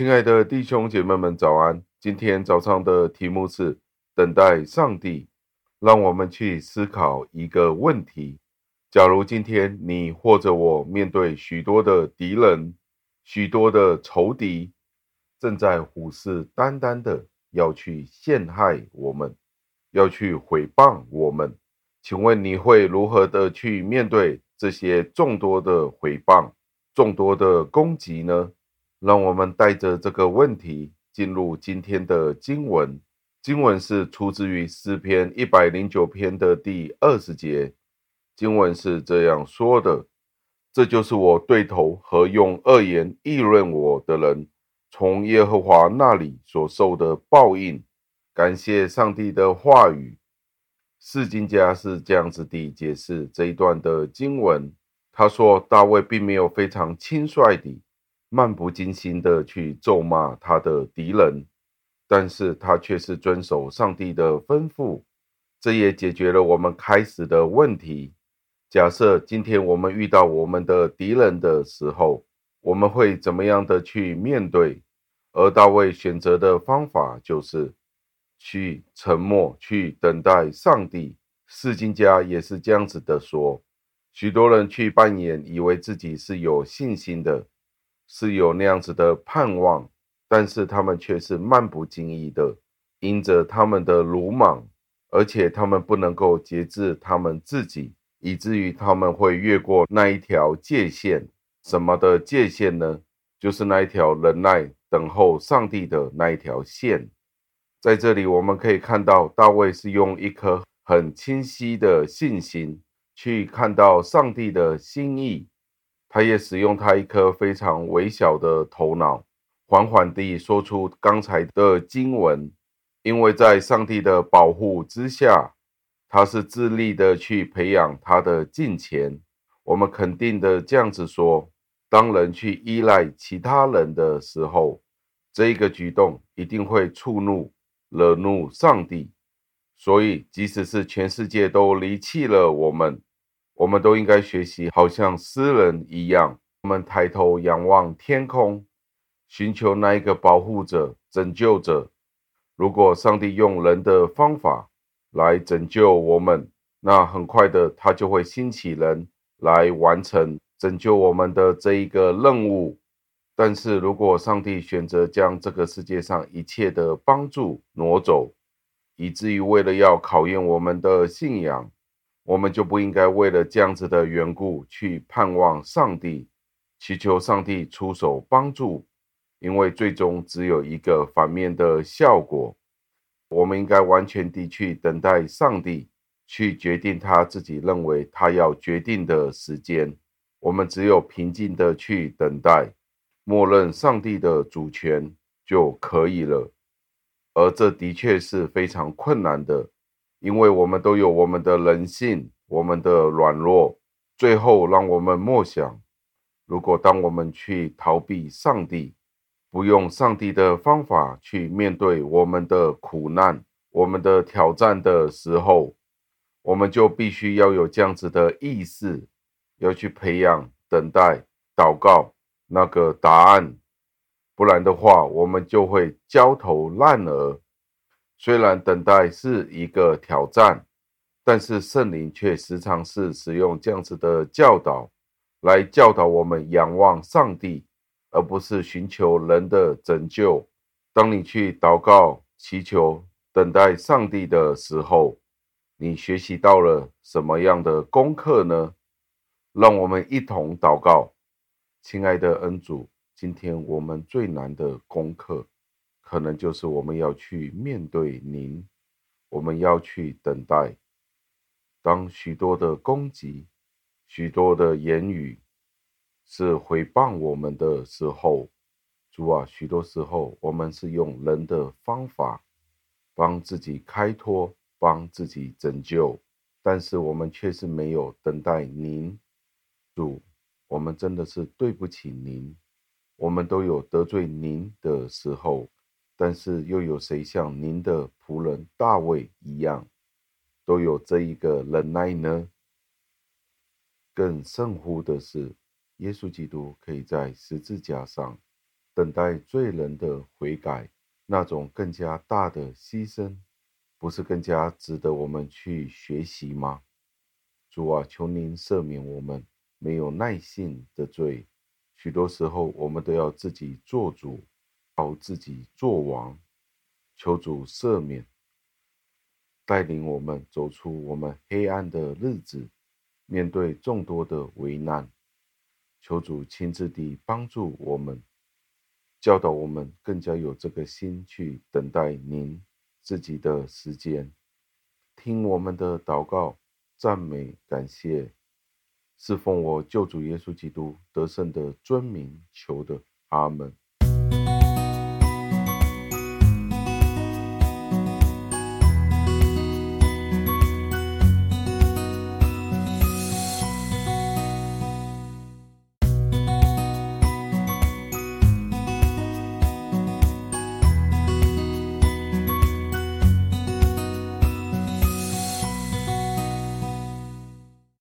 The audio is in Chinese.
亲爱的弟兄姐妹们，早安！今天早上的题目是等待上帝。让我们去思考一个问题：假如今天你或者我面对许多的敌人、许多的仇敌，正在虎视眈眈的要去陷害我们，要去毁谤我们，请问你会如何的去面对这些众多的毁谤、众多的攻击呢？让我们带着这个问题进入今天的经文。经文是出自于诗篇一百零九篇的第二十节。经文是这样说的：“这就是我对头和用恶言议论我的人，从耶和华那里所受的报应。”感谢上帝的话语。释经家是这样子地解释这一段的经文。他说，大卫并没有非常轻率地。漫不经心的去咒骂他的敌人，但是他却是遵守上帝的吩咐，这也解决了我们开始的问题。假设今天我们遇到我们的敌人的时候，我们会怎么样的去面对？而大卫选择的方法就是去沉默，去等待上帝。释经家也是这样子的说，许多人去扮演，以为自己是有信心的。是有那样子的盼望，但是他们却是漫不经意的，因着他们的鲁莽，而且他们不能够节制他们自己，以至于他们会越过那一条界限。什么的界限呢？就是那一条忍耐等候上帝的那一条线。在这里，我们可以看到大卫是用一颗很清晰的信心去看到上帝的心意。他也使用他一颗非常微小的头脑，缓缓地说出刚才的经文。因为在上帝的保护之下，他是致力的去培养他的敬虔。我们肯定的这样子说：当人去依赖其他人的时候，这一个举动一定会触怒、惹怒上帝。所以，即使是全世界都离弃了我们。我们都应该学习，好像诗人一样，我们抬头仰望天空，寻求那一个保护者、拯救者。如果上帝用人的方法来拯救我们，那很快的，他就会兴起人来完成拯救我们的这一个任务。但是如果上帝选择将这个世界上一切的帮助挪走，以至于为了要考验我们的信仰，我们就不应该为了这样子的缘故去盼望上帝，祈求上帝出手帮助，因为最终只有一个反面的效果。我们应该完全地去等待上帝去决定他自己认为他要决定的时间。我们只有平静地去等待，默认上帝的主权就可以了。而这的确是非常困难的。因为我们都有我们的人性，我们的软弱。最后，让我们默想：如果当我们去逃避上帝，不用上帝的方法去面对我们的苦难、我们的挑战的时候，我们就必须要有这样子的意识，要去培养、等待、祷告那个答案。不然的话，我们就会焦头烂额。虽然等待是一个挑战，但是圣灵却时常是使用这样子的教导，来教导我们仰望上帝，而不是寻求人的拯救。当你去祷告、祈求、等待上帝的时候，你学习到了什么样的功课呢？让我们一同祷告，亲爱的恩主，今天我们最难的功课。可能就是我们要去面对您，我们要去等待。当许多的攻击、许多的言语是回谤我们的时候，主啊，许多时候我们是用人的方法帮自己开脱、帮自己拯救，但是我们却是没有等待您。主，我们真的是对不起您，我们都有得罪您的时候。但是又有谁像您的仆人大卫一样，都有这一个忍耐呢？更甚乎的是，耶稣基督可以在十字架上等待罪人的悔改，那种更加大的牺牲，不是更加值得我们去学习吗？主啊，求您赦免我们没有耐性的罪。许多时候，我们都要自己做主，靠自己做王。求主赦免，带领我们走出我们黑暗的日子，面对众多的危难。求主亲自地帮助我们，教导我们更加有这个心去等待您自己的时间，听我们的祷告。赞美感谢，是奉我救主耶稣基督得胜的尊名求的，阿门。